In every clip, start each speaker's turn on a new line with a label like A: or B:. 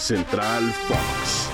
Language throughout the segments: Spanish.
A: Central Fox.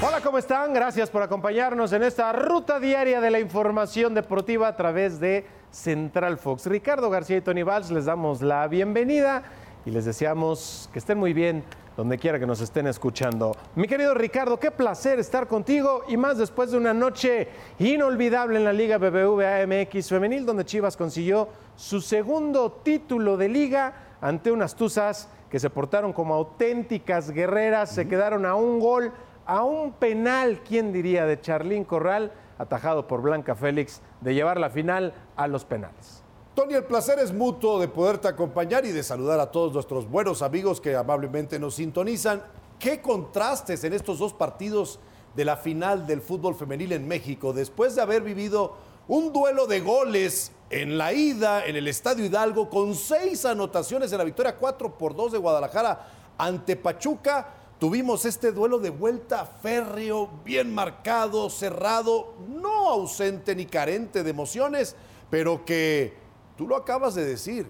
B: Hola, ¿cómo están? Gracias por acompañarnos en esta ruta diaria de la información deportiva a través de Central Fox. Ricardo García y Tony Valls les damos la bienvenida y les deseamos que estén muy bien donde quiera que nos estén escuchando. Mi querido Ricardo, qué placer estar contigo y más después de una noche inolvidable en la Liga BBVA MX Femenil, donde Chivas consiguió su segundo título de liga ante unas tuzas que se portaron como auténticas guerreras, se quedaron a un gol, a un penal, ¿quién diría?, de Charlín Corral, atajado por Blanca Félix, de llevar la final a los penales.
C: Tony, el placer es mutuo de poderte acompañar y de saludar a todos nuestros buenos amigos que amablemente nos sintonizan. ¿Qué contrastes en estos dos partidos de la final del fútbol femenil en México? Después de haber vivido un duelo de goles en la ida en el Estadio Hidalgo con seis anotaciones en la victoria 4 por 2 de Guadalajara ante Pachuca. Tuvimos este duelo de vuelta férreo, bien marcado, cerrado, no ausente ni carente de emociones, pero que Tú lo acabas de decir.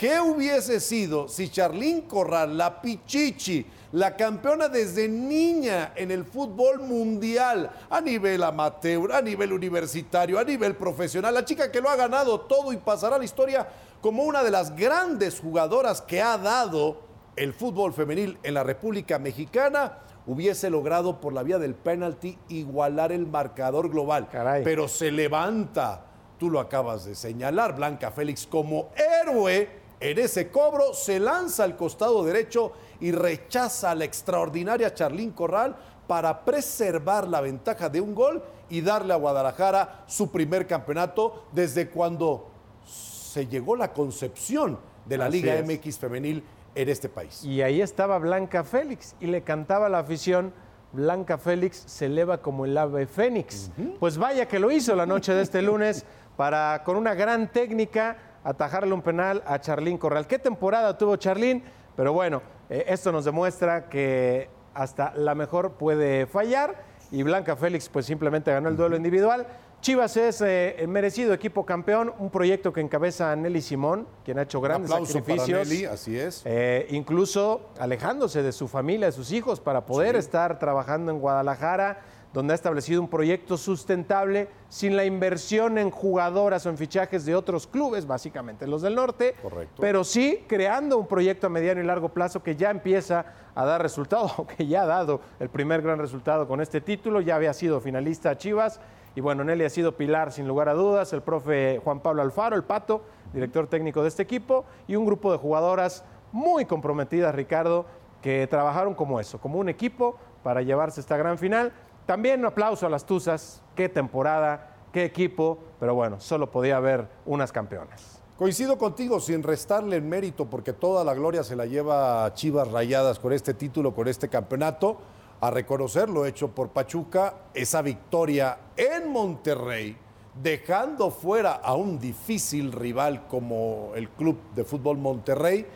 C: ¿Qué hubiese sido si Charlín Corral, la Pichichi, la campeona desde niña en el fútbol mundial, a nivel amateur, a nivel universitario, a nivel profesional, la chica que lo ha ganado todo y pasará a la historia como una de las grandes jugadoras que ha dado el fútbol femenil en la República Mexicana, hubiese logrado por la vía del penalti igualar el marcador global. Pero se levanta tú lo acabas de señalar, Blanca Félix como héroe en ese cobro, se lanza al costado derecho y rechaza a la extraordinaria Charlín Corral para preservar la ventaja de un gol y darle a Guadalajara su primer campeonato desde cuando se llegó la concepción de la Liga MX femenil en este país.
B: Y ahí estaba Blanca Félix y le cantaba la afición. Blanca Félix se eleva como el ave fénix. Pues vaya que lo hizo la noche de este lunes para con una gran técnica atajarle un penal a Charlín Corral. ¿Qué temporada tuvo Charlín? Pero bueno, eh, esto nos demuestra que hasta la mejor puede fallar y Blanca Félix pues simplemente ganó el duelo individual. Chivas es eh, el merecido equipo campeón, un proyecto que encabeza Nelly Simón, quien ha hecho grandes sacrificios.
C: Nelly, así es.
B: Eh, incluso alejándose de su familia, de sus hijos, para poder estar trabajando en Guadalajara donde ha establecido un proyecto sustentable sin la inversión en jugadoras o en fichajes de otros clubes, básicamente los del norte,
C: Correcto.
B: pero sí creando un proyecto a mediano y largo plazo que ya empieza a dar resultado, que ya ha dado el primer gran resultado con este título, ya había sido finalista a Chivas, y bueno, Nelly ha sido pilar sin lugar a dudas, el profe Juan Pablo Alfaro, el Pato, director técnico de este equipo, y un grupo de jugadoras muy comprometidas, Ricardo, que trabajaron como eso, como un equipo para llevarse esta gran final también un aplauso a las Tuzas, qué temporada, qué equipo, pero bueno, solo podía haber unas campeonas.
C: Coincido contigo sin restarle el mérito porque toda la gloria se la lleva a Chivas Rayadas con este título, con este campeonato, a reconocer lo hecho por Pachuca, esa victoria en Monterrey, dejando fuera a un difícil rival como el Club de Fútbol Monterrey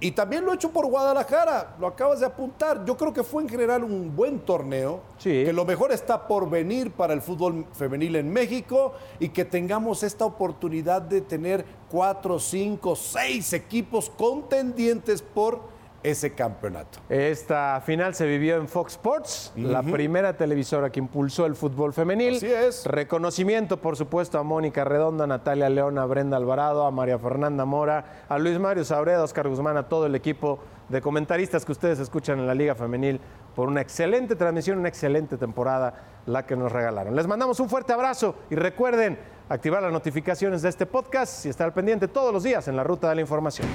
C: y también lo he hecho por Guadalajara, lo acabas de apuntar. Yo creo que fue en general un buen torneo, que lo mejor está por venir para el fútbol femenil en México y que tengamos esta oportunidad de tener cuatro, cinco, seis equipos contendientes por ese campeonato.
B: Esta final se vivió en Fox Sports, la primera televisora que impulsó el fútbol femenil.
C: Así es.
B: Reconocimiento, por supuesto, a Mónica Redonda, a Natalia Leona, a Brenda Alvarado, a María Fernanda Mora, a Luis Mario Sabreda, a Oscar Guzmán, a todo el equipo de comentaristas que ustedes escuchan en la Liga Femenil por una excelente transmisión, una excelente temporada la que nos regalaron. Les mandamos un fuerte abrazo y recuerden activar las notificaciones de este podcast y estar al pendiente todos los días en la ruta de la información.